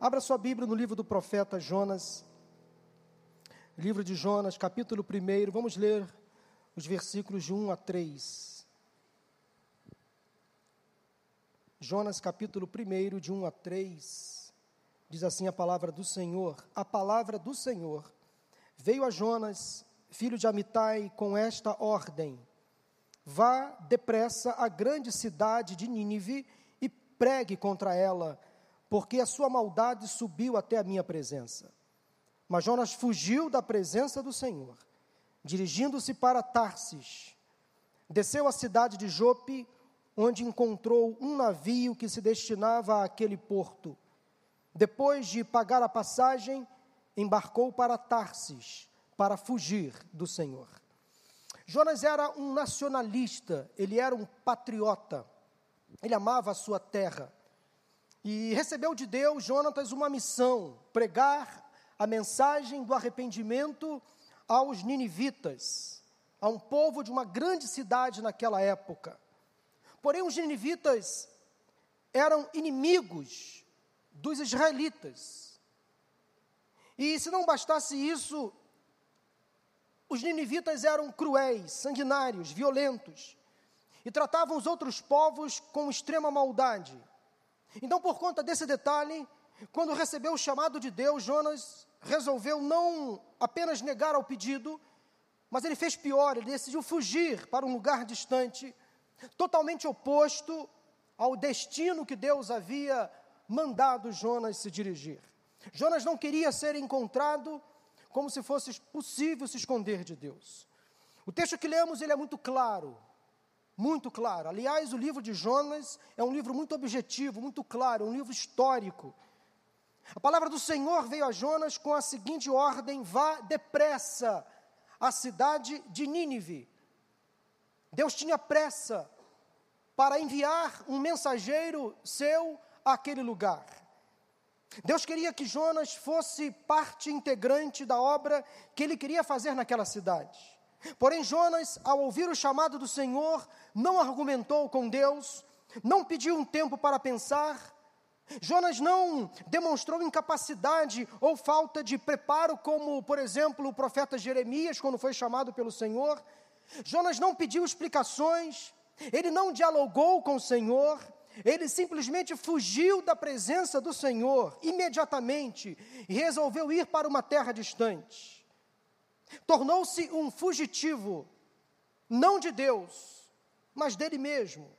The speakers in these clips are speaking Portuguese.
Abra sua Bíblia no livro do profeta Jonas. Livro de Jonas, capítulo 1. Vamos ler os versículos de 1 a 3. Jonas, capítulo 1, de 1 a 3. Diz assim a palavra do Senhor: A palavra do Senhor veio a Jonas, filho de Amitai, com esta ordem: Vá depressa à grande cidade de Nínive e pregue contra ela porque a sua maldade subiu até a minha presença. Mas Jonas fugiu da presença do Senhor, dirigindo-se para Tarsis. Desceu à cidade de Jope, onde encontrou um navio que se destinava àquele porto. Depois de pagar a passagem, embarcou para Tarsis, para fugir do Senhor. Jonas era um nacionalista, ele era um patriota, ele amava a sua terra. E recebeu de Deus, Jonatas, uma missão: pregar a mensagem do arrependimento aos ninivitas, a um povo de uma grande cidade naquela época. Porém, os ninivitas eram inimigos dos israelitas. E se não bastasse isso, os ninivitas eram cruéis, sanguinários, violentos e tratavam os outros povos com extrema maldade. Então, por conta desse detalhe, quando recebeu o chamado de Deus, Jonas resolveu não apenas negar ao pedido, mas ele fez pior, ele decidiu fugir para um lugar distante, totalmente oposto ao destino que Deus havia mandado Jonas se dirigir. Jonas não queria ser encontrado como se fosse possível se esconder de Deus. O texto que lemos ele é muito claro muito claro. Aliás, o livro de Jonas é um livro muito objetivo, muito claro, um livro histórico. A palavra do Senhor veio a Jonas com a seguinte ordem: vá depressa à cidade de Nínive. Deus tinha pressa para enviar um mensageiro seu àquele lugar. Deus queria que Jonas fosse parte integrante da obra que ele queria fazer naquela cidade. Porém, Jonas, ao ouvir o chamado do Senhor, não argumentou com Deus, não pediu um tempo para pensar. Jonas não demonstrou incapacidade ou falta de preparo, como, por exemplo, o profeta Jeremias, quando foi chamado pelo Senhor. Jonas não pediu explicações, ele não dialogou com o Senhor, ele simplesmente fugiu da presença do Senhor imediatamente e resolveu ir para uma terra distante. Tornou-se um fugitivo, não de Deus, mas dele mesmo.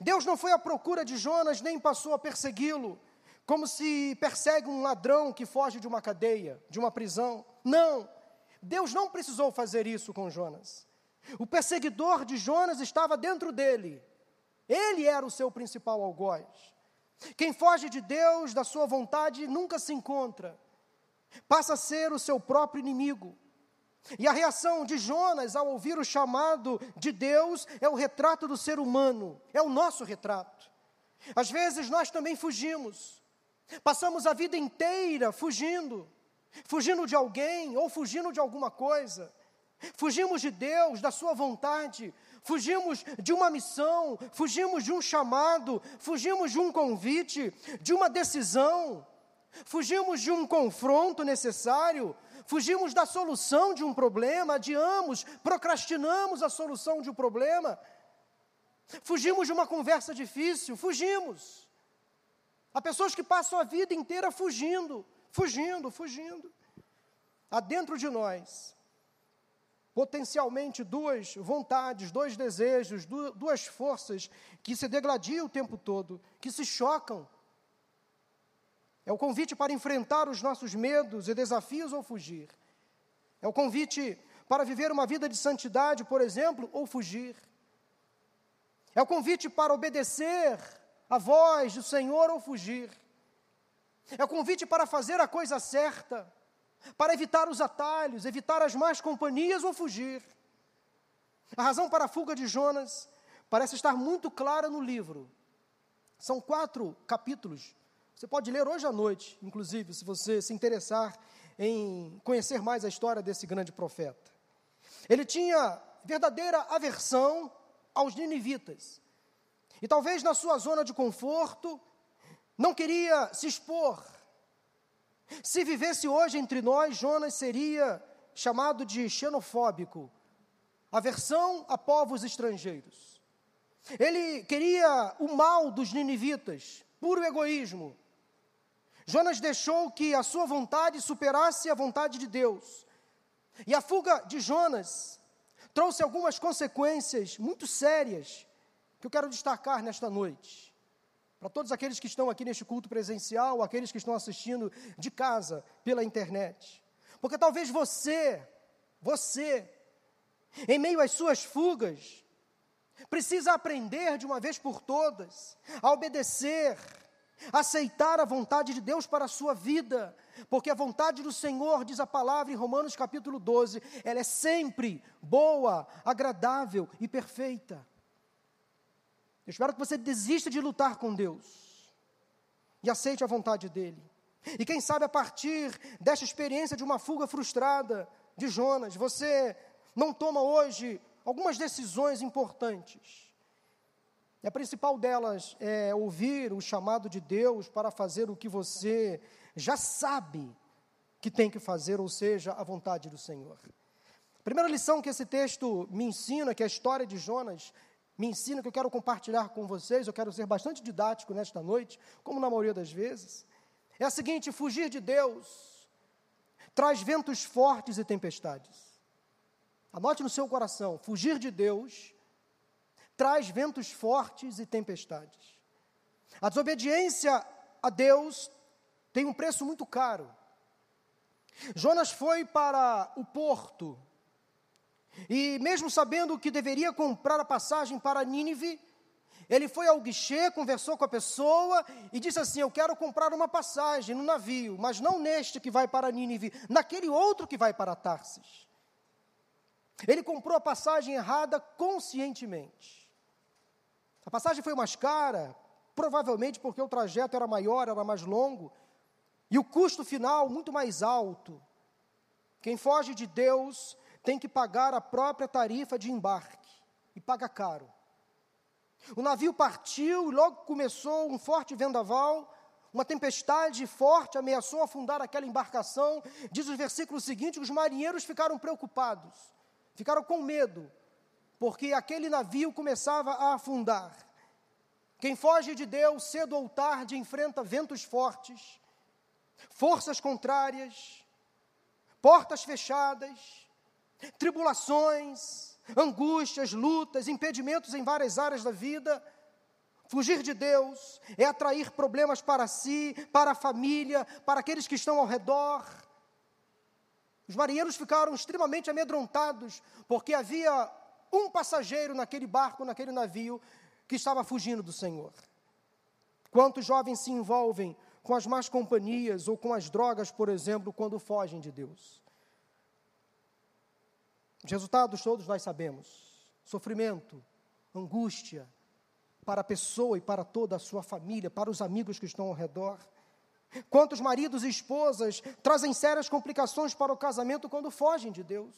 Deus não foi à procura de Jonas, nem passou a persegui-lo, como se persegue um ladrão que foge de uma cadeia, de uma prisão. Não, Deus não precisou fazer isso com Jonas. O perseguidor de Jonas estava dentro dele, ele era o seu principal algoz. Quem foge de Deus, da sua vontade, nunca se encontra passa a ser o seu próprio inimigo. E a reação de Jonas ao ouvir o chamado de Deus é o retrato do ser humano, é o nosso retrato. Às vezes nós também fugimos, passamos a vida inteira fugindo, fugindo de alguém ou fugindo de alguma coisa. Fugimos de Deus, da Sua vontade, fugimos de uma missão, fugimos de um chamado, fugimos de um convite, de uma decisão. Fugimos de um confronto necessário, fugimos da solução de um problema, adiamos, procrastinamos a solução de um problema. Fugimos de uma conversa difícil, fugimos. Há pessoas que passam a vida inteira fugindo, fugindo, fugindo. Há dentro de nós, potencialmente, duas vontades, dois desejos, duas forças que se degladiam o tempo todo, que se chocam é o convite para enfrentar os nossos medos e desafios ou fugir. É o convite para viver uma vida de santidade, por exemplo, ou fugir. É o convite para obedecer a voz do Senhor ou fugir. É o convite para fazer a coisa certa, para evitar os atalhos, evitar as más companhias ou fugir. A razão para a fuga de Jonas parece estar muito clara no livro. São quatro capítulos você pode ler hoje à noite, inclusive, se você se interessar em conhecer mais a história desse grande profeta. Ele tinha verdadeira aversão aos ninivitas. E talvez na sua zona de conforto, não queria se expor. Se vivesse hoje entre nós, Jonas seria chamado de xenofóbico, aversão a povos estrangeiros. Ele queria o mal dos ninivitas, puro egoísmo. Jonas deixou que a sua vontade superasse a vontade de Deus. E a fuga de Jonas trouxe algumas consequências muito sérias que eu quero destacar nesta noite. Para todos aqueles que estão aqui neste culto presencial, aqueles que estão assistindo de casa pela internet. Porque talvez você, você, em meio às suas fugas, precisa aprender de uma vez por todas a obedecer, aceitar a vontade de Deus para a sua vida, porque a vontade do Senhor, diz a palavra em Romanos capítulo 12, ela é sempre boa, agradável e perfeita. Eu espero que você desista de lutar com Deus e aceite a vontade dEle. E quem sabe a partir desta experiência de uma fuga frustrada de Jonas, você não toma hoje algumas decisões importantes. E a principal delas é ouvir o chamado de Deus para fazer o que você já sabe que tem que fazer, ou seja, a vontade do Senhor. A primeira lição que esse texto me ensina, que é a história de Jonas, me ensina, que eu quero compartilhar com vocês, eu quero ser bastante didático nesta noite, como na maioria das vezes, é a seguinte: fugir de Deus traz ventos fortes e tempestades. Anote no seu coração: fugir de Deus traz ventos fortes e tempestades. A desobediência a Deus tem um preço muito caro. Jonas foi para o porto e mesmo sabendo que deveria comprar a passagem para Nínive, ele foi ao guichê, conversou com a pessoa e disse assim: Eu quero comprar uma passagem no navio, mas não neste que vai para Nínive, naquele outro que vai para Tarsis. Ele comprou a passagem errada conscientemente. A passagem foi mais cara, provavelmente porque o trajeto era maior, era mais longo, e o custo final muito mais alto. Quem foge de Deus tem que pagar a própria tarifa de embarque e paga caro. O navio partiu e logo começou um forte vendaval, uma tempestade forte ameaçou afundar aquela embarcação. Diz o versículo seguinte: os marinheiros ficaram preocupados, ficaram com medo, porque aquele navio começava a afundar. Quem foge de Deus cedo ou tarde enfrenta ventos fortes, forças contrárias, portas fechadas, tribulações, angústias, lutas, impedimentos em várias áreas da vida. Fugir de Deus é atrair problemas para si, para a família, para aqueles que estão ao redor. Os marinheiros ficaram extremamente amedrontados, porque havia um passageiro naquele barco, naquele navio, que estava fugindo do Senhor. Quantos jovens se envolvem com as más companhias ou com as drogas, por exemplo, quando fogem de Deus? Os resultados todos nós sabemos: sofrimento, angústia para a pessoa e para toda a sua família, para os amigos que estão ao redor. Quantos maridos e esposas trazem sérias complicações para o casamento quando fogem de Deus?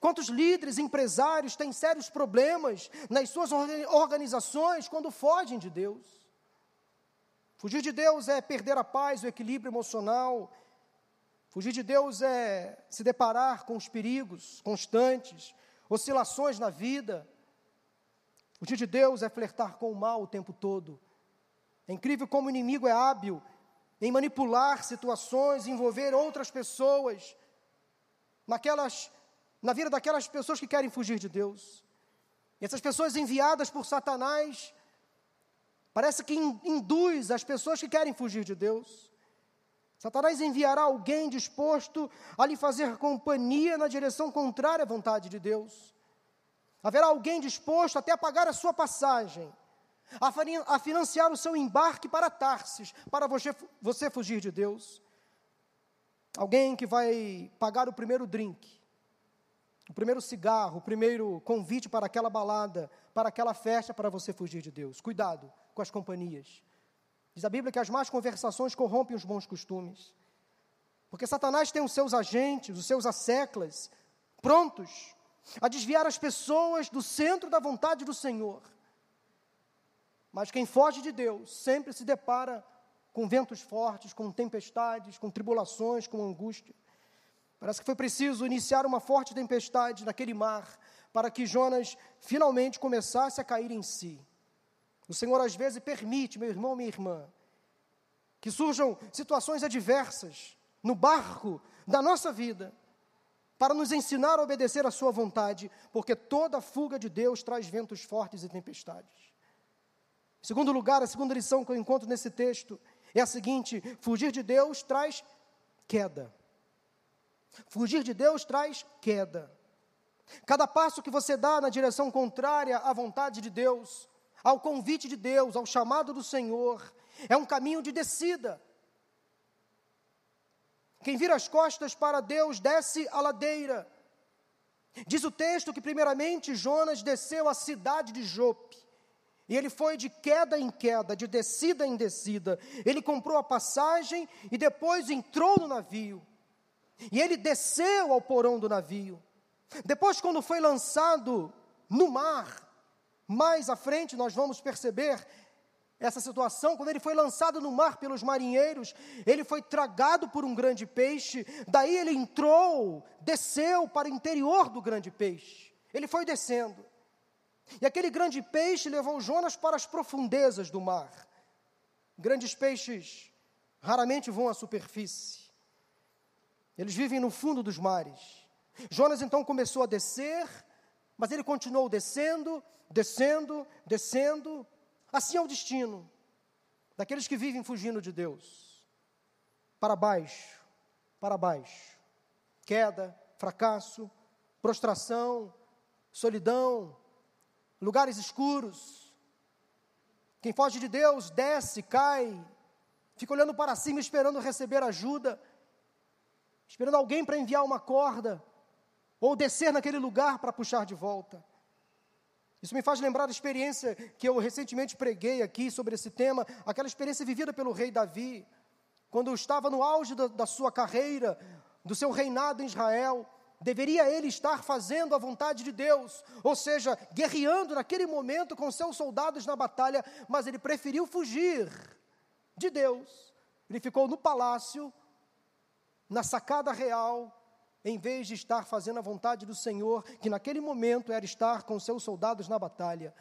Quantos líderes, empresários têm sérios problemas nas suas organizações quando fogem de Deus? Fugir de Deus é perder a paz, o equilíbrio emocional, Fugir de Deus é se deparar com os perigos constantes, oscilações na vida. Fugir de Deus é flertar com o mal o tempo todo. É incrível como o inimigo é hábil em manipular situações, envolver outras pessoas naquelas, na vida daquelas pessoas que querem fugir de Deus. E essas pessoas enviadas por Satanás, parece que induz as pessoas que querem fugir de Deus. Satanás enviará alguém disposto a lhe fazer companhia na direção contrária à vontade de Deus. Haverá alguém disposto até a pagar a sua passagem, a financiar o seu embarque para Tarsis, para você, você fugir de Deus. Alguém que vai pagar o primeiro drink, o primeiro cigarro, o primeiro convite para aquela balada, para aquela festa, para você fugir de Deus. Cuidado com as companhias. Diz a Bíblia que as más conversações corrompem os bons costumes. Porque Satanás tem os seus agentes, os seus asseclas, prontos a desviar as pessoas do centro da vontade do Senhor. Mas quem foge de Deus sempre se depara com ventos fortes, com tempestades, com tribulações, com angústia. Parece que foi preciso iniciar uma forte tempestade naquele mar para que Jonas finalmente começasse a cair em si. O Senhor às vezes permite, meu irmão, minha irmã, que surjam situações adversas no barco da nossa vida, para nos ensinar a obedecer à Sua vontade, porque toda fuga de Deus traz ventos fortes e tempestades. Em segundo lugar, a segunda lição que eu encontro nesse texto é a seguinte: fugir de Deus traz queda. Fugir de Deus traz queda. Cada passo que você dá na direção contrária à vontade de Deus, ao convite de Deus, ao chamado do Senhor, é um caminho de descida. Quem vira as costas para Deus desce a ladeira. Diz o texto que, primeiramente, Jonas desceu à cidade de Jope. E ele foi de queda em queda, de descida em descida. Ele comprou a passagem e depois entrou no navio. E ele desceu ao porão do navio. Depois, quando foi lançado no mar, mais à frente nós vamos perceber essa situação, quando ele foi lançado no mar pelos marinheiros, ele foi tragado por um grande peixe, daí ele entrou, desceu para o interior do grande peixe. Ele foi descendo. E aquele grande peixe levou Jonas para as profundezas do mar. Grandes peixes raramente vão à superfície. Eles vivem no fundo dos mares. Jonas então começou a descer, mas ele continuou descendo, descendo, descendo. Assim é o destino daqueles que vivem fugindo de Deus. Para baixo, para baixo. Queda, fracasso, prostração, solidão, lugares escuros. Quem foge de Deus desce, cai, fica olhando para cima esperando receber ajuda esperando alguém para enviar uma corda, ou descer naquele lugar para puxar de volta. Isso me faz lembrar a experiência que eu recentemente preguei aqui sobre esse tema, aquela experiência vivida pelo rei Davi, quando estava no auge da, da sua carreira, do seu reinado em Israel, deveria ele estar fazendo a vontade de Deus, ou seja, guerreando naquele momento com seus soldados na batalha, mas ele preferiu fugir de Deus. Ele ficou no palácio na sacada real, em vez de estar fazendo a vontade do Senhor, que naquele momento era estar com seus soldados na batalha.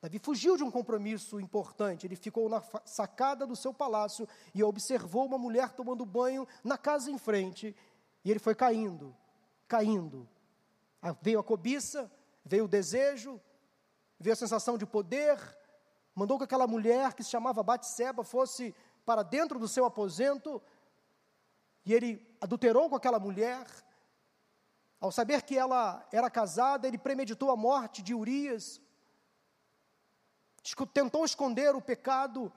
Davi fugiu de um compromisso importante, ele ficou na sacada do seu palácio e observou uma mulher tomando banho na casa em frente, e ele foi caindo, caindo. Veio a cobiça, veio o desejo, veio a sensação de poder, mandou que aquela mulher que se chamava Batseba fosse para dentro do seu aposento, e ele adulterou com aquela mulher. Ao saber que ela era casada, ele premeditou a morte de Urias, tentou esconder o pecado.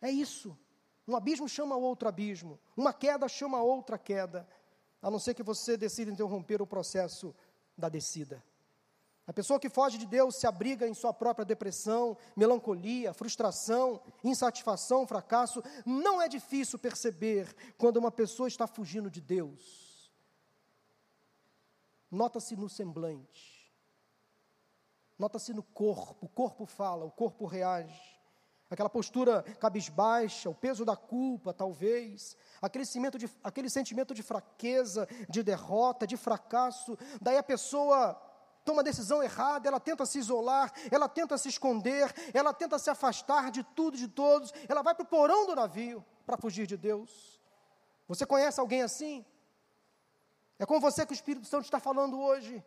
É isso. Um abismo chama outro abismo, uma queda chama outra queda, a não ser que você decida interromper o processo da descida. A pessoa que foge de Deus se abriga em sua própria depressão, melancolia, frustração, insatisfação, fracasso. Não é difícil perceber quando uma pessoa está fugindo de Deus. Nota-se no semblante, nota-se no corpo, o corpo fala, o corpo reage. Aquela postura cabisbaixa, o peso da culpa, talvez, aquele de, aquele sentimento de fraqueza, de derrota, de fracasso. Daí a pessoa toma decisão errada, ela tenta se isolar, ela tenta se esconder, ela tenta se afastar de tudo e de todos, ela vai para o porão do navio para fugir de Deus. Você conhece alguém assim? É com você que o Espírito Santo está falando hoje.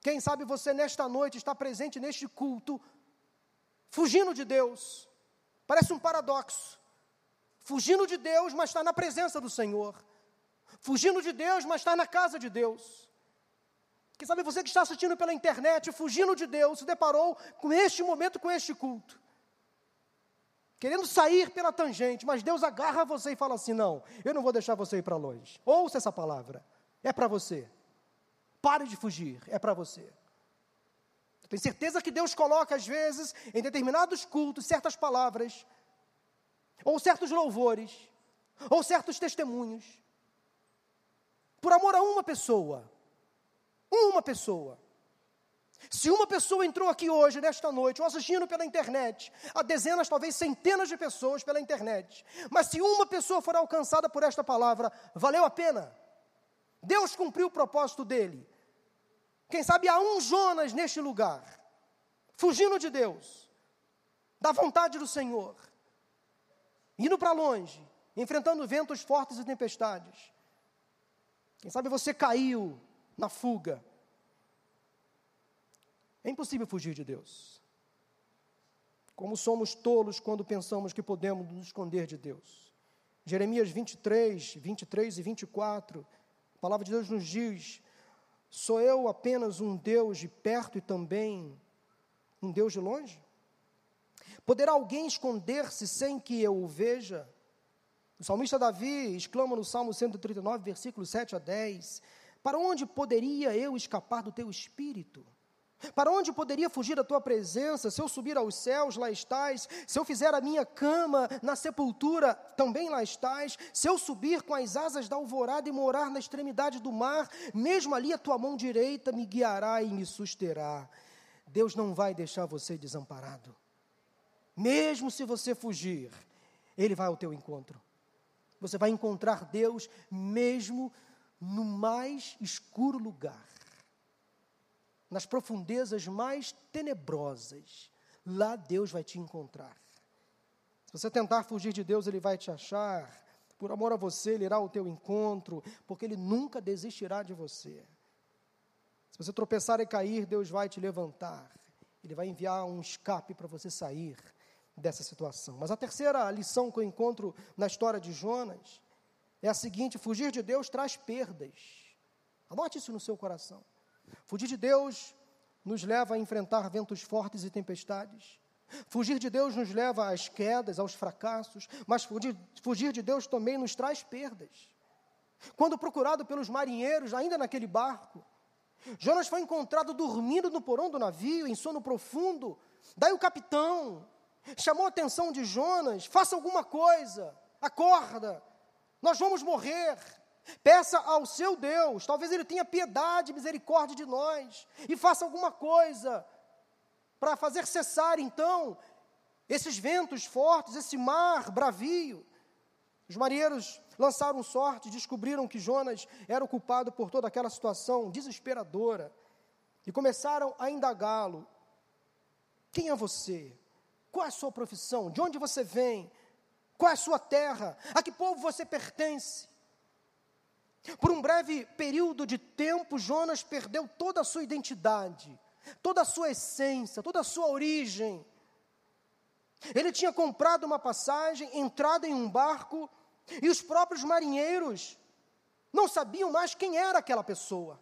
Quem sabe você nesta noite está presente neste culto, fugindo de Deus. Parece um paradoxo. Fugindo de Deus, mas está na presença do Senhor. Fugindo de Deus, mas está na casa de Deus. Quem sabe você que está assistindo pela internet, fugindo de Deus, se deparou com este momento, com este culto. Querendo sair pela tangente, mas Deus agarra você e fala assim: não, eu não vou deixar você ir para longe. Ouça essa palavra, é para você. Pare de fugir, é para você. Tenho certeza que Deus coloca, às vezes, em determinados cultos, certas palavras, ou certos louvores, ou certos testemunhos, por amor a uma pessoa, uma pessoa. Se uma pessoa entrou aqui hoje, nesta noite, ou assistindo pela internet, há dezenas, talvez centenas de pessoas pela internet, mas se uma pessoa for alcançada por esta palavra, valeu a pena. Deus cumpriu o propósito dele. Quem sabe há um Jonas neste lugar, fugindo de Deus, da vontade do Senhor, indo para longe, enfrentando ventos fortes e tempestades. Quem sabe você caiu na fuga, é impossível fugir de Deus. Como somos tolos quando pensamos que podemos nos esconder de Deus. Jeremias 23, 23 e 24, a palavra de Deus nos diz: Sou eu apenas um Deus de perto e também um Deus de longe? Poderá alguém esconder-se sem que eu o veja? O salmista Davi exclama no Salmo 139, versículos 7 a 10: Para onde poderia eu escapar do teu espírito? Para onde poderia fugir da tua presença? Se eu subir aos céus, lá estás. Se eu fizer a minha cama na sepultura, também lá estás. Se eu subir com as asas da alvorada e morar na extremidade do mar, mesmo ali a tua mão direita me guiará e me susterá. Deus não vai deixar você desamparado. Mesmo se você fugir, Ele vai ao teu encontro. Você vai encontrar Deus mesmo no mais escuro lugar nas profundezas mais tenebrosas, lá Deus vai te encontrar. Se você tentar fugir de Deus, Ele vai te achar. Por amor a você, Ele irá ao teu encontro, porque Ele nunca desistirá de você. Se você tropeçar e cair, Deus vai te levantar. Ele vai enviar um escape para você sair dessa situação. Mas a terceira lição que eu encontro na história de Jonas é a seguinte: fugir de Deus traz perdas. Anote isso no seu coração. Fugir de Deus nos leva a enfrentar ventos fortes e tempestades. Fugir de Deus nos leva às quedas, aos fracassos, mas fugir, fugir de Deus também nos traz perdas. Quando procurado pelos marinheiros, ainda naquele barco, Jonas foi encontrado dormindo no porão do navio, em sono profundo. Daí o capitão chamou a atenção de Jonas: faça alguma coisa, acorda, nós vamos morrer. Peça ao seu Deus, talvez Ele tenha piedade misericórdia de nós, e faça alguma coisa para fazer cessar então esses ventos fortes, esse mar bravio. Os marinheiros lançaram sorte, descobriram que Jonas era o culpado por toda aquela situação desesperadora e começaram a indagá-lo: Quem é você? Qual é a sua profissão? De onde você vem? Qual é a sua terra? A que povo você pertence? Por um breve período de tempo, Jonas perdeu toda a sua identidade, toda a sua essência, toda a sua origem. Ele tinha comprado uma passagem, entrado em um barco, e os próprios marinheiros não sabiam mais quem era aquela pessoa.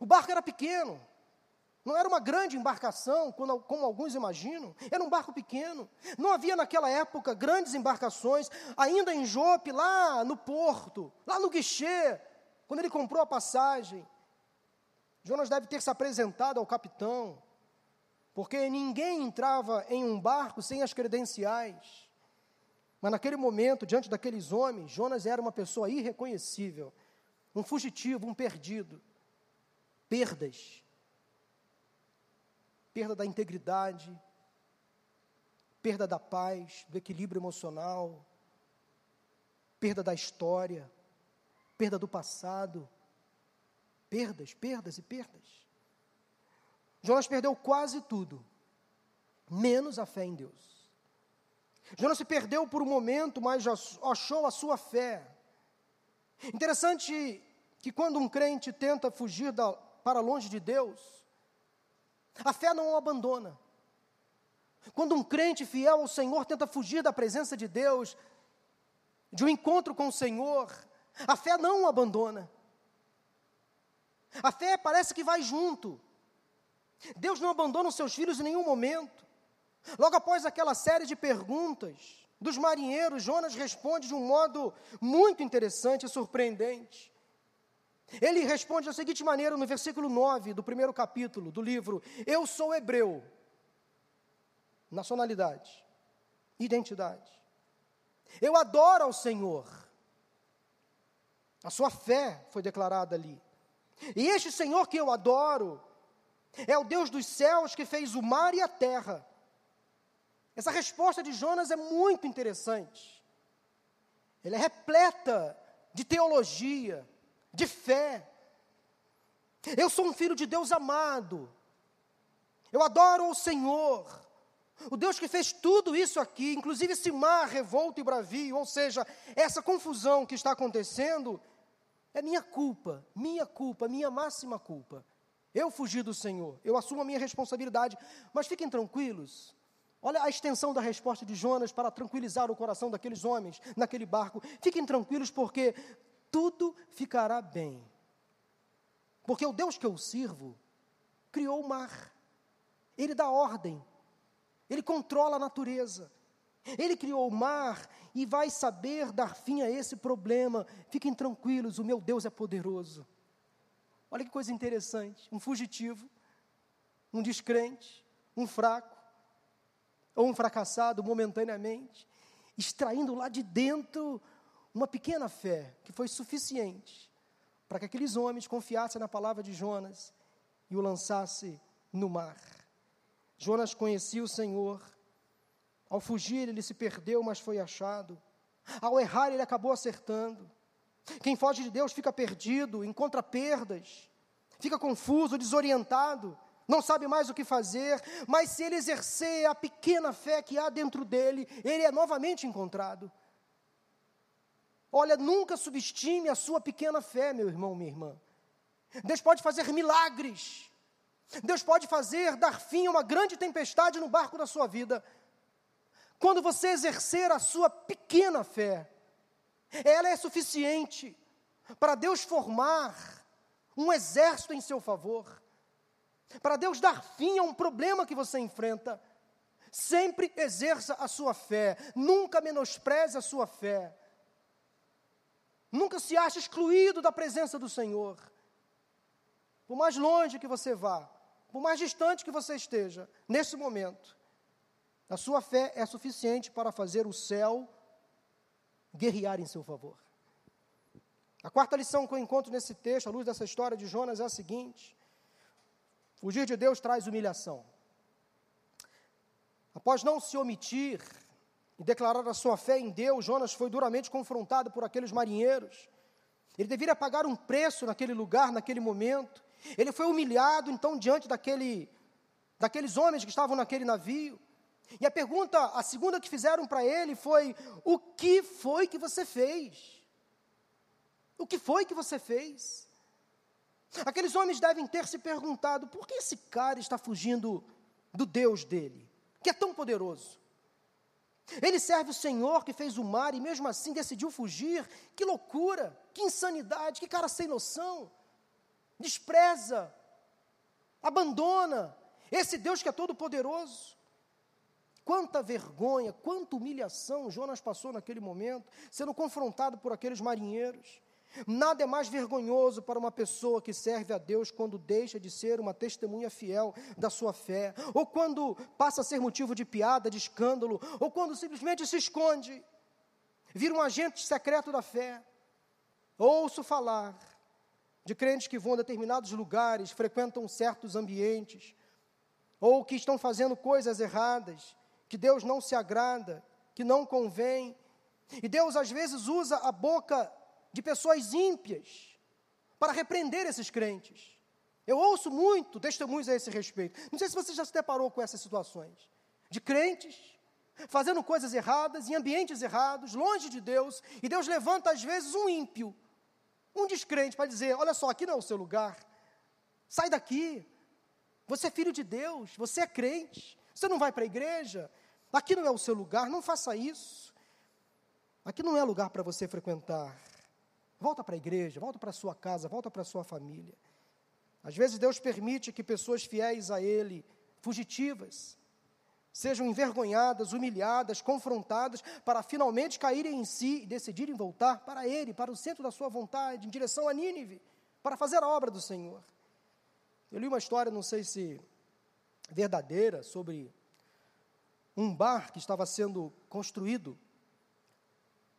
O barco era pequeno, não era uma grande embarcação, como alguns imaginam, era um barco pequeno. Não havia naquela época grandes embarcações, ainda em Jope, lá no porto, lá no guichê, quando ele comprou a passagem. Jonas deve ter se apresentado ao capitão, porque ninguém entrava em um barco sem as credenciais. Mas naquele momento, diante daqueles homens, Jonas era uma pessoa irreconhecível, um fugitivo, um perdido. Perdas perda da integridade, perda da paz, do equilíbrio emocional, perda da história, perda do passado, perdas, perdas e perdas. Jonas perdeu quase tudo, menos a fé em Deus. Jonas se perdeu por um momento, mas achou a sua fé. Interessante que quando um crente tenta fugir da, para longe de Deus, a fé não o abandona. Quando um crente fiel ao Senhor tenta fugir da presença de Deus, de um encontro com o Senhor, a fé não o abandona. A fé parece que vai junto. Deus não abandona os seus filhos em nenhum momento. Logo após aquela série de perguntas dos marinheiros, Jonas responde de um modo muito interessante e surpreendente. Ele responde da seguinte maneira no versículo 9 do primeiro capítulo do livro: Eu sou hebreu. Nacionalidade, identidade. Eu adoro ao Senhor. A sua fé foi declarada ali. E este Senhor que eu adoro É o Deus dos céus que fez o mar e a terra. Essa resposta de Jonas é muito interessante. Ela é repleta de teologia, de fé. Eu sou um filho de Deus amado. Eu adoro o Senhor. O Deus que fez tudo isso aqui, inclusive esse mar revolto e bravio, ou seja, essa confusão que está acontecendo, é minha culpa, minha culpa, minha máxima culpa. Eu fugi do Senhor, eu assumo a minha responsabilidade, mas fiquem tranquilos. Olha a extensão da resposta de Jonas para tranquilizar o coração daqueles homens naquele barco. Fiquem tranquilos, porque tudo ficará bem. Porque o Deus que eu sirvo criou o mar, ele dá ordem, ele controla a natureza. Ele criou o mar e vai saber dar fim a esse problema. Fiquem tranquilos, o meu Deus é poderoso. Olha que coisa interessante: um fugitivo, um descrente, um fraco, ou um fracassado momentaneamente, extraindo lá de dentro uma pequena fé que foi suficiente para que aqueles homens confiassem na palavra de Jonas e o lançasse no mar. Jonas conhecia o Senhor. Ao fugir, ele se perdeu, mas foi achado. Ao errar, ele acabou acertando. Quem foge de Deus fica perdido, encontra perdas, fica confuso, desorientado, não sabe mais o que fazer, mas se ele exercer a pequena fé que há dentro dele, ele é novamente encontrado. Olha, nunca subestime a sua pequena fé, meu irmão, minha irmã. Deus pode fazer milagres. Deus pode fazer, dar fim a uma grande tempestade no barco da sua vida. Quando você exercer a sua pequena fé, ela é suficiente para Deus formar um exército em seu favor, para Deus dar fim a um problema que você enfrenta. Sempre exerça a sua fé, nunca menospreze a sua fé. Nunca se ache excluído da presença do Senhor. Por mais longe que você vá, por mais distante que você esteja, nesse momento, a sua fé é suficiente para fazer o céu guerrear em seu favor. A quarta lição que eu encontro nesse texto, à luz dessa história de Jonas, é a seguinte: fugir de Deus traz humilhação. Após não se omitir e declarar a sua fé em Deus, Jonas foi duramente confrontado por aqueles marinheiros. Ele deveria pagar um preço naquele lugar, naquele momento. Ele foi humilhado, então, diante daquele, daqueles homens que estavam naquele navio. E a pergunta, a segunda que fizeram para ele foi: O que foi que você fez? O que foi que você fez? Aqueles homens devem ter se perguntado: por que esse cara está fugindo do Deus dele, que é tão poderoso? Ele serve o Senhor que fez o mar e mesmo assim decidiu fugir. Que loucura, que insanidade, que cara sem noção despreza, abandona esse Deus que é todo poderoso. Quanta vergonha, quanta humilhação Jonas passou naquele momento, sendo confrontado por aqueles marinheiros. Nada é mais vergonhoso para uma pessoa que serve a Deus quando deixa de ser uma testemunha fiel da sua fé, ou quando passa a ser motivo de piada, de escândalo, ou quando simplesmente se esconde, vira um agente secreto da fé. Ouço falar de crentes que vão a determinados lugares, frequentam certos ambientes, ou que estão fazendo coisas erradas, que Deus não se agrada, que não convém. E Deus às vezes usa a boca de pessoas ímpias para repreender esses crentes. Eu ouço muito testemunhos a esse respeito. Não sei se você já se deparou com essas situações. De crentes fazendo coisas erradas, em ambientes errados, longe de Deus, e Deus levanta às vezes um ímpio um descrente para dizer: olha só, aqui não é o seu lugar, sai daqui. Você é filho de Deus, você é crente, você não vai para a igreja, aqui não é o seu lugar, não faça isso. Aqui não é lugar para você frequentar. Volta para a igreja, volta para a sua casa, volta para a sua família. Às vezes Deus permite que pessoas fiéis a Ele, fugitivas, sejam envergonhadas, humilhadas, confrontadas, para finalmente caírem em si e decidirem voltar para Ele, para o centro da sua vontade, em direção a Nínive, para fazer a obra do Senhor. Eu li uma história, não sei se verdadeira, sobre um bar que estava sendo construído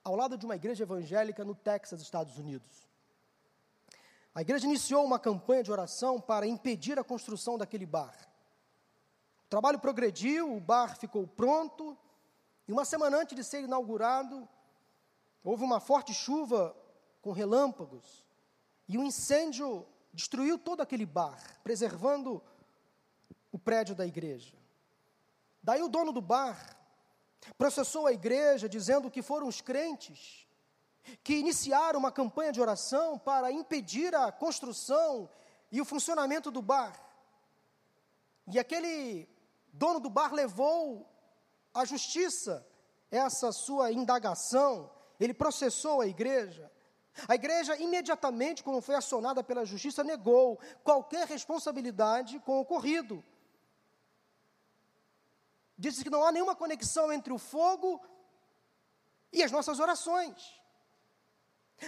ao lado de uma igreja evangélica no Texas, Estados Unidos. A igreja iniciou uma campanha de oração para impedir a construção daquele bar. O trabalho progrediu, o bar ficou pronto, e uma semana antes de ser inaugurado, houve uma forte chuva com relâmpagos, e um incêndio destruiu todo aquele bar, preservando o prédio da igreja. Daí o dono do bar processou a igreja dizendo que foram os crentes que iniciaram uma campanha de oração para impedir a construção e o funcionamento do bar. E aquele dono do bar levou à justiça essa sua indagação, ele processou a igreja. A igreja, imediatamente, quando foi acionada pela justiça, negou qualquer responsabilidade com o ocorrido. Disse que não há nenhuma conexão entre o fogo e as nossas orações.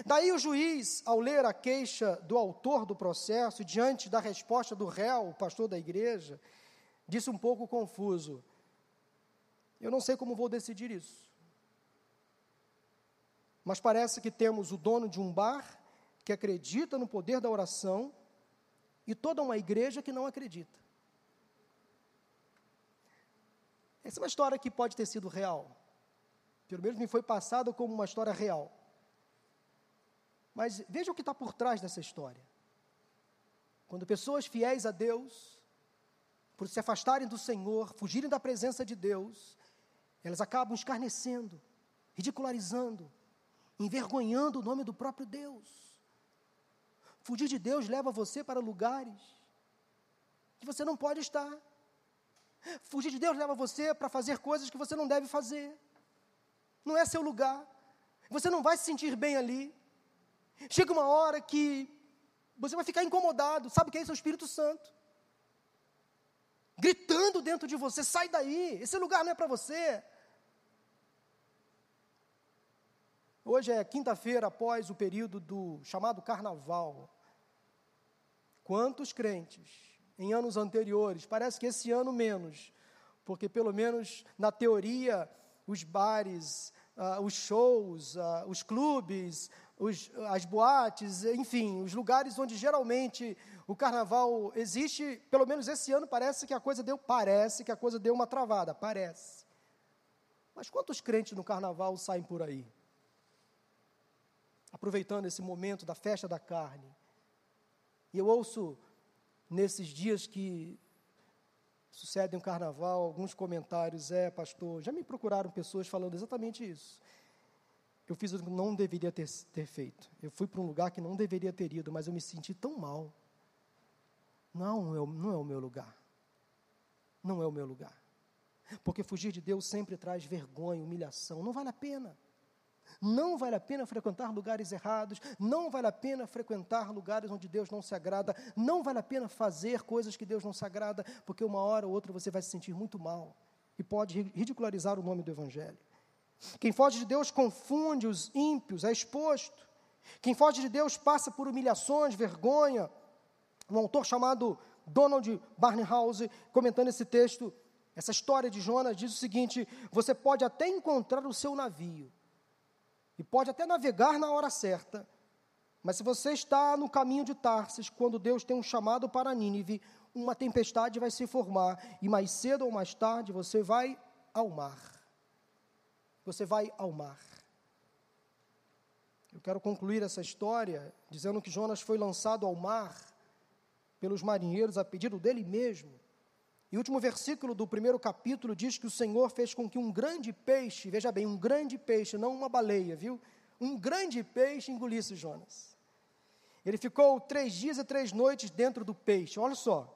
Daí o juiz, ao ler a queixa do autor do processo, diante da resposta do réu, o pastor da igreja, disse um pouco confuso: Eu não sei como vou decidir isso. Mas parece que temos o dono de um bar que acredita no poder da oração e toda uma igreja que não acredita. Essa é uma história que pode ter sido real. Pelo menos me foi passada como uma história real. Mas veja o que está por trás dessa história. Quando pessoas fiéis a Deus, por se afastarem do Senhor, fugirem da presença de Deus, elas acabam escarnecendo, ridicularizando, envergonhando o nome do próprio Deus. Fugir de Deus leva você para lugares que você não pode estar. Fugir de Deus leva você para fazer coisas que você não deve fazer. Não é seu lugar. Você não vai se sentir bem ali. Chega uma hora que você vai ficar incomodado. Sabe o que é isso? É o Espírito Santo. Gritando dentro de você: sai daí, esse lugar não é para você. Hoje é quinta-feira após o período do chamado carnaval. Quantos crentes em anos anteriores, parece que esse ano menos, porque pelo menos na teoria os bares, uh, os shows, uh, os clubes, os, as boates, enfim, os lugares onde geralmente o carnaval existe, pelo menos esse ano parece que a coisa deu, parece que a coisa deu uma travada, parece. Mas quantos crentes no carnaval saem por aí? Aproveitando esse momento da festa da carne. E eu ouço nesses dias que sucedem o carnaval, alguns comentários, é, pastor, já me procuraram pessoas falando exatamente isso eu fiz o que não deveria ter, ter feito. Eu fui para um lugar que não deveria ter ido, mas eu me senti tão mal. Não, eu, não é o meu lugar. Não é o meu lugar. Porque fugir de Deus sempre traz vergonha, humilhação. Não vale a pena. Não vale a pena frequentar lugares errados, não vale a pena frequentar lugares onde Deus não se agrada, não vale a pena fazer coisas que Deus não se agrada, porque uma hora ou outra você vai se sentir muito mal e pode ridicularizar o nome do Evangelho. Quem foge de Deus confunde os ímpios, é exposto. Quem foge de Deus passa por humilhações, vergonha. Um autor chamado Donald Barnhouse, comentando esse texto, essa história de Jonas, diz o seguinte: você pode até encontrar o seu navio, e pode até navegar na hora certa, mas se você está no caminho de Tarsis, quando Deus tem um chamado para Nínive, uma tempestade vai se formar, e mais cedo ou mais tarde você vai ao mar você vai ao mar. Eu quero concluir essa história dizendo que Jonas foi lançado ao mar pelos marinheiros a pedido dele mesmo. E o último versículo do primeiro capítulo diz que o Senhor fez com que um grande peixe, veja bem, um grande peixe, não uma baleia, viu? Um grande peixe engolisse Jonas. Ele ficou três dias e três noites dentro do peixe. Olha só.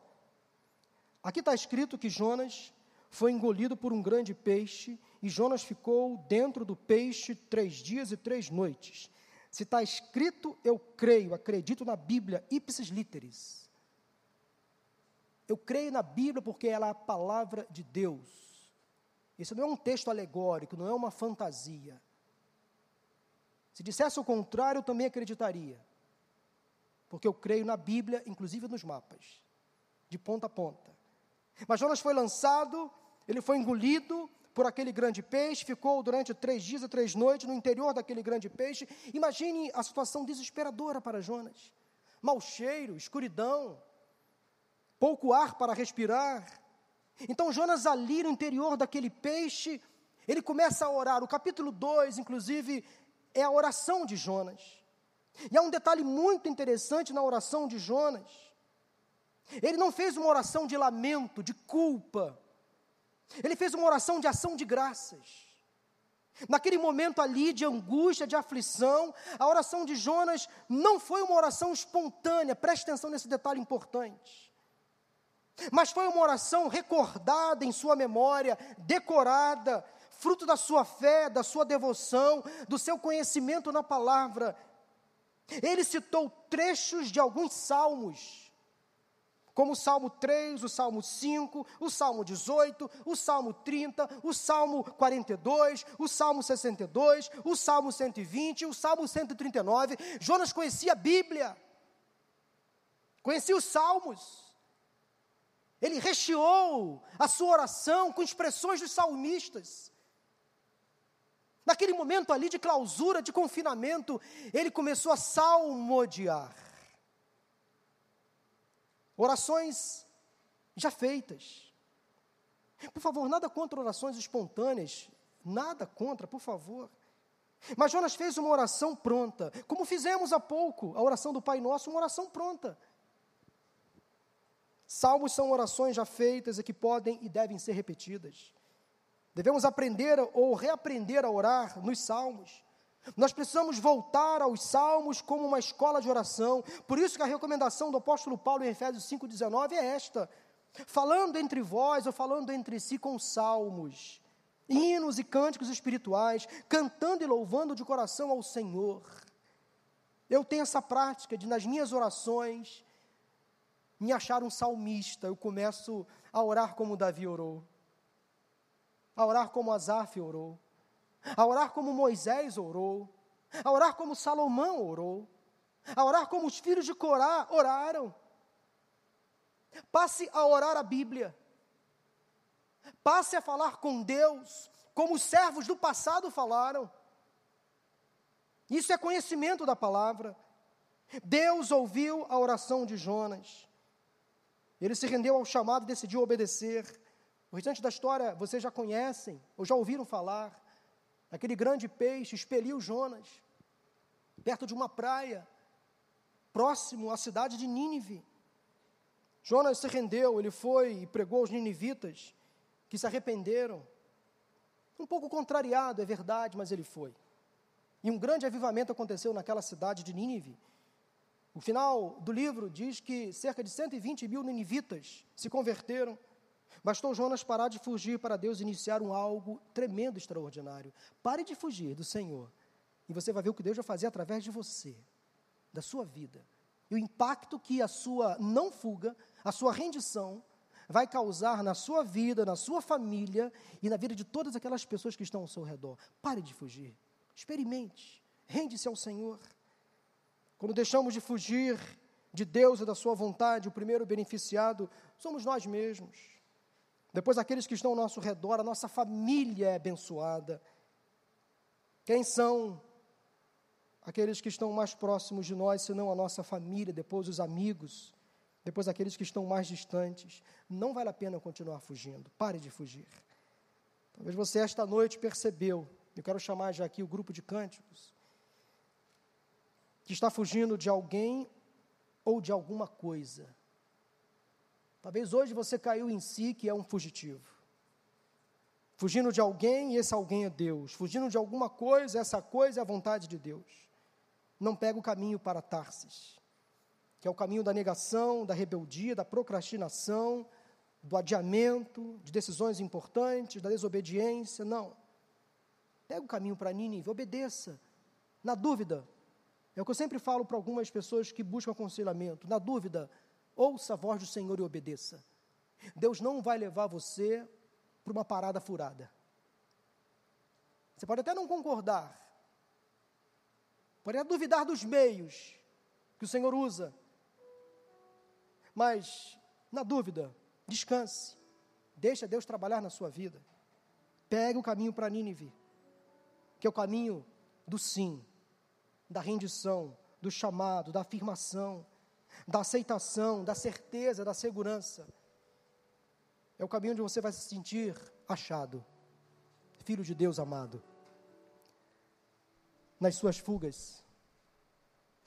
Aqui está escrito que Jonas foi engolido por um grande peixe e Jonas ficou dentro do peixe três dias e três noites. Se está escrito, eu creio, acredito na Bíblia, ipsis literis. Eu creio na Bíblia porque ela é a palavra de Deus. Isso não é um texto alegórico, não é uma fantasia. Se dissesse o contrário, eu também acreditaria. Porque eu creio na Bíblia, inclusive nos mapas, de ponta a ponta. Mas Jonas foi lançado, ele foi engolido, por aquele grande peixe, ficou durante três dias e três noites no interior daquele grande peixe. Imagine a situação desesperadora para Jonas. mau cheiro, escuridão, pouco ar para respirar. Então Jonas ali no interior daquele peixe, ele começa a orar. O capítulo 2, inclusive, é a oração de Jonas. E há um detalhe muito interessante na oração de Jonas. Ele não fez uma oração de lamento, de culpa. Ele fez uma oração de ação de graças. Naquele momento ali de angústia, de aflição, a oração de Jonas não foi uma oração espontânea, preste atenção nesse detalhe importante. Mas foi uma oração recordada em sua memória, decorada, fruto da sua fé, da sua devoção, do seu conhecimento na palavra. Ele citou trechos de alguns salmos como o Salmo 3, o Salmo 5, o Salmo 18, o Salmo 30, o Salmo 42, o Salmo 62, o Salmo 120, o Salmo 139. Jonas conhecia a Bíblia, conhecia os Salmos. Ele recheou a sua oração com expressões dos salmistas. Naquele momento ali de clausura, de confinamento, ele começou a salmodiar. Orações já feitas. Por favor, nada contra orações espontâneas, nada contra, por favor. Mas Jonas fez uma oração pronta, como fizemos há pouco, a oração do Pai Nosso, uma oração pronta. Salmos são orações já feitas e que podem e devem ser repetidas. Devemos aprender ou reaprender a orar nos salmos. Nós precisamos voltar aos salmos como uma escola de oração. Por isso que a recomendação do apóstolo Paulo em Efésios 5,19 é esta: falando entre vós ou falando entre si com salmos, hinos e cânticos espirituais, cantando e louvando de coração ao Senhor. Eu tenho essa prática de, nas minhas orações, me achar um salmista. Eu começo a orar como Davi orou, a orar como Asaf orou a orar como Moisés orou, a orar como Salomão orou, a orar como os filhos de Corá oraram. Passe a orar a Bíblia. Passe a falar com Deus, como os servos do passado falaram. Isso é conhecimento da palavra. Deus ouviu a oração de Jonas. Ele se rendeu ao chamado e decidiu obedecer. O restante da história vocês já conhecem, ou já ouviram falar. Aquele grande peixe expeliu Jonas perto de uma praia, próximo à cidade de Nínive. Jonas se rendeu, ele foi e pregou aos ninivitas, que se arrependeram. Um pouco contrariado, é verdade, mas ele foi. E um grande avivamento aconteceu naquela cidade de Nínive. O final do livro diz que cerca de 120 mil ninivitas se converteram Bastou Jonas parar de fugir para Deus iniciar um algo tremendo, extraordinário. Pare de fugir do Senhor e você vai ver o que Deus vai fazer através de você, da sua vida. E o impacto que a sua não fuga, a sua rendição, vai causar na sua vida, na sua família e na vida de todas aquelas pessoas que estão ao seu redor. Pare de fugir. Experimente. Rende-se ao Senhor. Quando deixamos de fugir de Deus e da Sua vontade, o primeiro beneficiado somos nós mesmos. Depois, aqueles que estão ao nosso redor, a nossa família é abençoada. Quem são aqueles que estão mais próximos de nós, senão a nossa família, depois os amigos, depois aqueles que estão mais distantes? Não vale a pena continuar fugindo. Pare de fugir. Talvez você esta noite percebeu, eu quero chamar já aqui o grupo de cânticos, que está fugindo de alguém ou de alguma coisa. Talvez hoje você caiu em si que é um fugitivo. Fugindo de alguém, e esse alguém é Deus. Fugindo de alguma coisa, essa coisa é a vontade de Deus. Não pega o caminho para Tarsis, que é o caminho da negação, da rebeldia, da procrastinação, do adiamento, de decisões importantes, da desobediência. Não. Pega o caminho para Nínive, obedeça. Na dúvida, é o que eu sempre falo para algumas pessoas que buscam aconselhamento. Na dúvida, Ouça a voz do Senhor e obedeça. Deus não vai levar você para uma parada furada. Você pode até não concordar, pode até duvidar dos meios que o Senhor usa, mas, na dúvida, descanse, deixa Deus trabalhar na sua vida. Pegue o caminho para Nínive, que é o caminho do sim, da rendição, do chamado, da afirmação da aceitação, da certeza, da segurança. É o caminho onde você vai se sentir achado, filho de Deus amado. Nas suas fugas,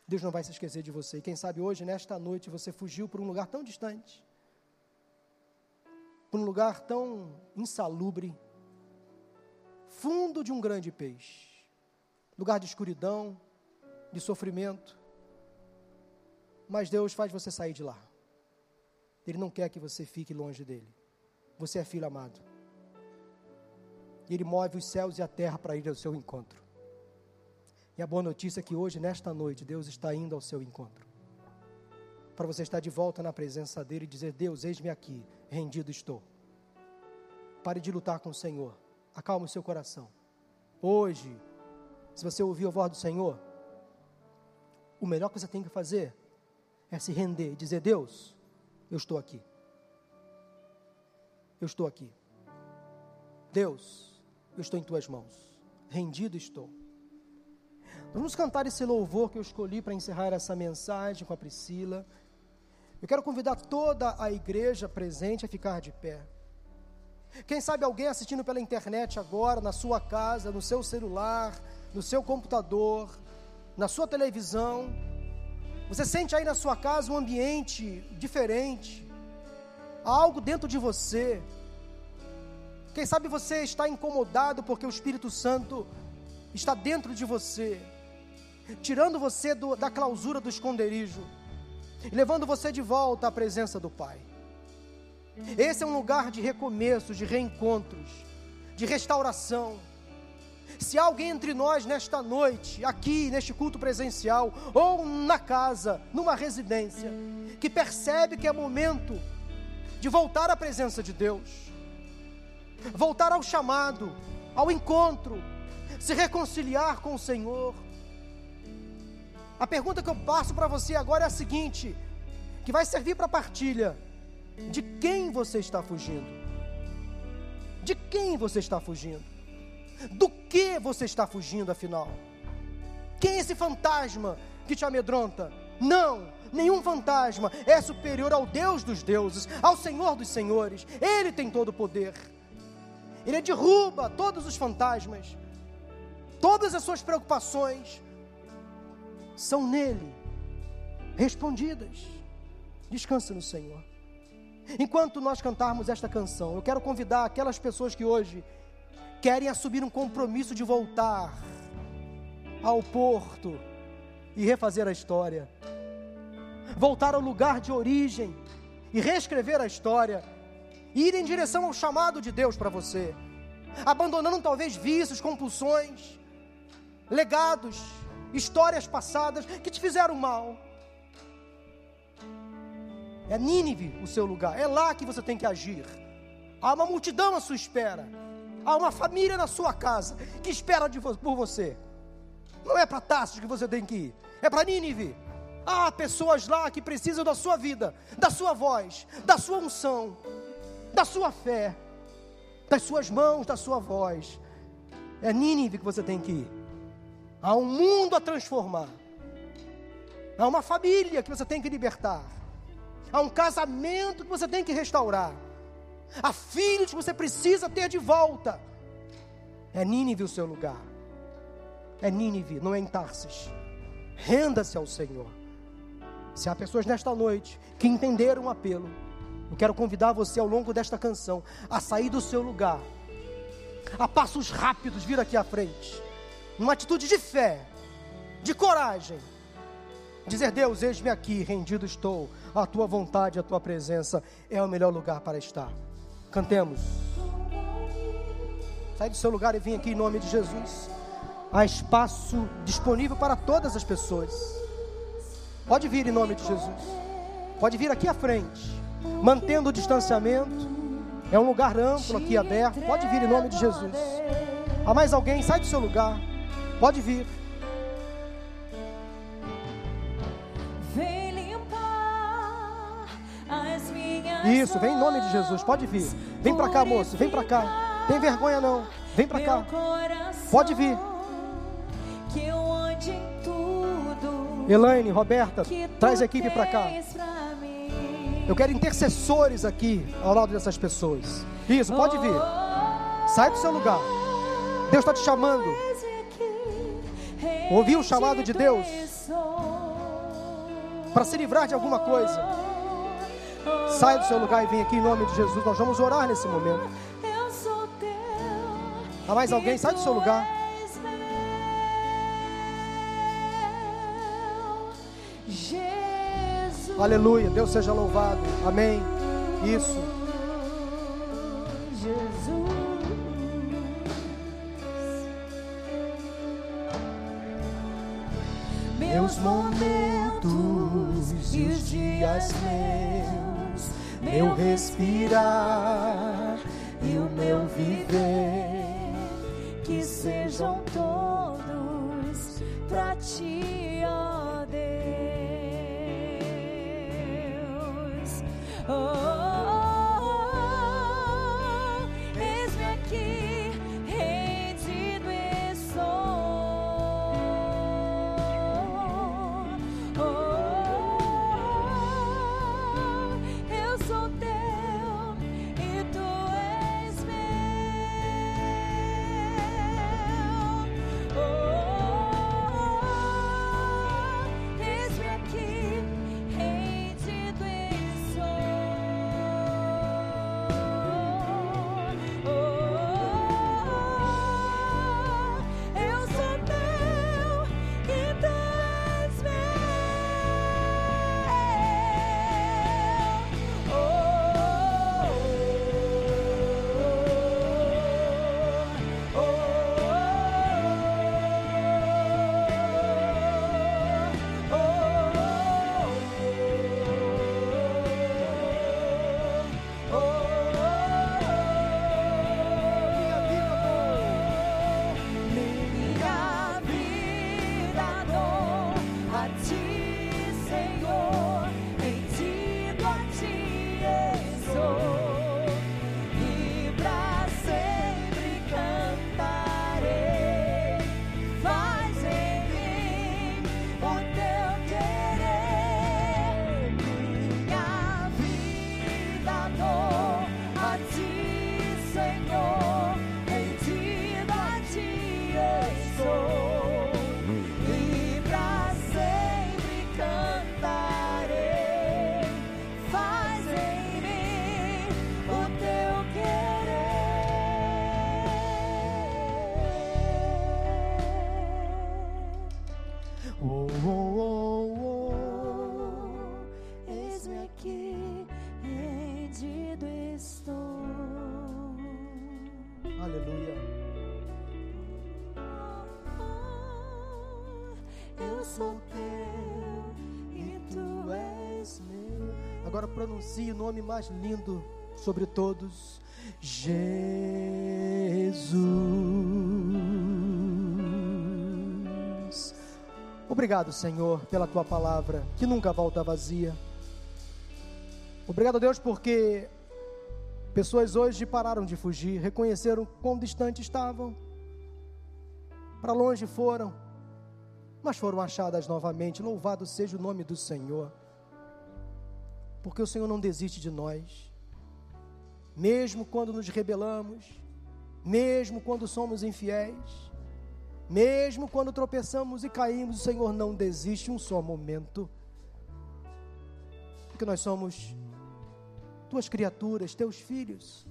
Deus não vai se esquecer de você. E quem sabe hoje, nesta noite, você fugiu para um lugar tão distante, para um lugar tão insalubre, fundo de um grande peixe, lugar de escuridão, de sofrimento. Mas Deus faz você sair de lá. Ele não quer que você fique longe dele. Você é filho amado. E Ele move os céus e a terra para ir ao seu encontro. E a boa notícia é que hoje, nesta noite, Deus está indo ao seu encontro. Para você estar de volta na presença dEle e dizer: Deus, eis-me aqui, rendido estou. Pare de lutar com o Senhor. Acalme o seu coração. Hoje, se você ouviu a voz do Senhor, o melhor que você tem que fazer é se render e dizer: Deus, eu estou aqui. Eu estou aqui. Deus, eu estou em tuas mãos. Rendido estou. Vamos cantar esse louvor que eu escolhi para encerrar essa mensagem com a Priscila. Eu quero convidar toda a igreja presente a ficar de pé. Quem sabe alguém assistindo pela internet agora, na sua casa, no seu celular, no seu computador, na sua televisão. Você sente aí na sua casa um ambiente diferente, algo dentro de você. Quem sabe você está incomodado porque o Espírito Santo está dentro de você tirando você do, da clausura do esconderijo levando você de volta à presença do Pai. Esse é um lugar de recomeços, de reencontros, de restauração. Se alguém entre nós nesta noite, aqui neste culto presencial, ou na casa, numa residência, que percebe que é momento de voltar à presença de Deus, voltar ao chamado, ao encontro, se reconciliar com o Senhor, a pergunta que eu passo para você agora é a seguinte, que vai servir para partilha. De quem você está fugindo? De quem você está fugindo? Do que você está fugindo, afinal? Quem é esse fantasma que te amedronta? Não, nenhum fantasma é superior ao Deus dos deuses, ao Senhor dos senhores. Ele tem todo o poder. Ele derruba todos os fantasmas, todas as suas preocupações, são nele respondidas. Descanse no Senhor. Enquanto nós cantarmos esta canção, eu quero convidar aquelas pessoas que hoje querem assumir um compromisso de voltar ao porto e refazer a história, voltar ao lugar de origem e reescrever a história, e ir em direção ao chamado de Deus para você, abandonando talvez vícios, compulsões, legados, histórias passadas que te fizeram mal. É Nínive o seu lugar, é lá que você tem que agir. Há uma multidão à sua espera, há uma família na sua casa que espera de, por você. Não é para Tarsos que você tem que ir, é para Nínive. Há pessoas lá que precisam da sua vida, da sua voz, da sua unção, da sua fé, das suas mãos, da sua voz. É Nínive que você tem que ir. Há um mundo a transformar. Há uma família que você tem que libertar. Há um casamento que você tem que restaurar. Há filhos que você precisa ter de volta. É Nínive o seu lugar. É Nínive, não é em Tarsis. Renda-se ao Senhor. Se há pessoas nesta noite que entenderam o apelo, eu quero convidar você ao longo desta canção a sair do seu lugar, a passos rápidos vir aqui à frente uma atitude de fé, de coragem. Dizer, Deus, eis-me aqui, rendido estou, a tua vontade, a tua presença é o melhor lugar para estar. Cantemos. Sai do seu lugar e vem aqui em nome de Jesus. Há espaço disponível para todas as pessoas. Pode vir em nome de Jesus. Pode vir aqui à frente, mantendo o distanciamento. É um lugar amplo aqui aberto. Pode vir em nome de Jesus. Há mais alguém? Sai do seu lugar. Pode vir. Isso, vem em nome de Jesus. Pode vir. Vem para cá, moço. Vem para cá. Tem vergonha não. Vem para cá. Pode vir. Elaine, Roberta, traz a equipe para cá. Eu quero intercessores aqui ao lado dessas pessoas. Isso, pode vir. Sai do seu lugar. Deus está te chamando. Ouviu o chamado de Deus? Para se livrar de alguma coisa. Sai do seu lugar e vem aqui em nome de Jesus. Nós vamos orar nesse momento. Eu sou teu. Há mais alguém? Sai do seu lugar. Aleluia. Deus seja louvado. Amém. Isso. Meus momentos e os dias meus, meu respirar e o meu viver. Pronuncie o nome mais lindo sobre todos: Jesus. Obrigado, Senhor, pela tua palavra, que nunca volta vazia. Obrigado, Deus, porque pessoas hoje pararam de fugir, reconheceram quão distante estavam, para longe foram, mas foram achadas novamente. Louvado seja o nome do Senhor porque o Senhor não desiste de nós, mesmo quando nos rebelamos, mesmo quando somos infiéis, mesmo quando tropeçamos e caímos, o Senhor não desiste um só momento, porque nós somos tuas criaturas, teus filhos,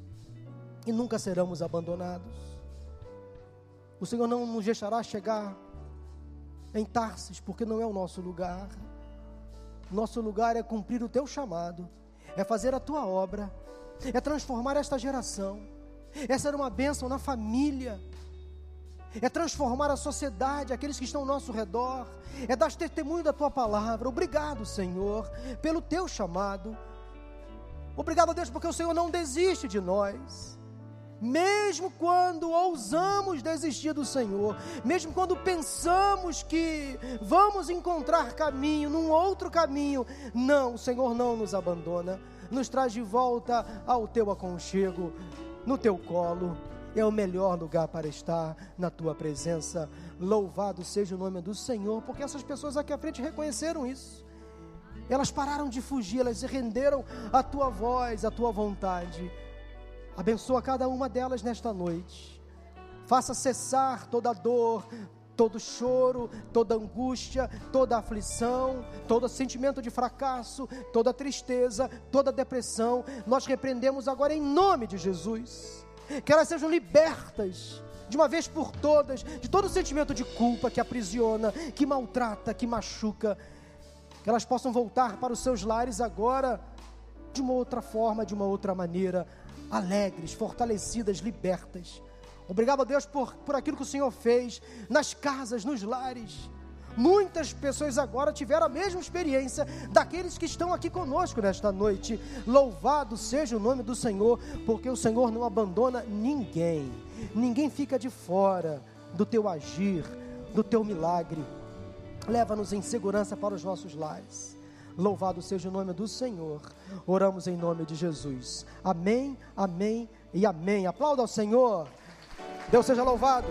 e nunca seremos abandonados. O Senhor não nos deixará chegar em Tarsis, porque não é o nosso lugar. Nosso lugar é cumprir o teu chamado, é fazer a tua obra, é transformar esta geração, é ser uma bênção na família, é transformar a sociedade, aqueles que estão ao nosso redor, é dar testemunho da tua palavra. Obrigado, Senhor, pelo teu chamado. Obrigado, Deus, porque o Senhor não desiste de nós. Mesmo quando ousamos desistir do Senhor, mesmo quando pensamos que vamos encontrar caminho num outro caminho, não, o Senhor não nos abandona, nos traz de volta ao teu aconchego, no teu colo. é o melhor lugar para estar na tua presença. Louvado seja o nome do Senhor, porque essas pessoas aqui à frente reconheceram isso. Elas pararam de fugir, elas se renderam à tua voz, à tua vontade. Abençoa cada uma delas nesta noite. Faça cessar toda dor, todo choro, toda angústia, toda aflição, todo sentimento de fracasso, toda tristeza, toda depressão. Nós repreendemos agora em nome de Jesus. Que elas sejam libertas de uma vez por todas de todo sentimento de culpa que aprisiona, que maltrata, que machuca. Que elas possam voltar para os seus lares agora de uma outra forma, de uma outra maneira, alegres, fortalecidas, libertas. Obrigado a Deus por, por aquilo que o Senhor fez nas casas, nos lares. Muitas pessoas agora tiveram a mesma experiência daqueles que estão aqui conosco nesta noite. Louvado seja o nome do Senhor, porque o Senhor não abandona ninguém. Ninguém fica de fora do teu agir, do teu milagre. Leva-nos em segurança para os nossos lares. Louvado seja o nome do Senhor. Oramos em nome de Jesus. Amém, amém e amém. Aplauda ao Senhor. Deus seja louvado.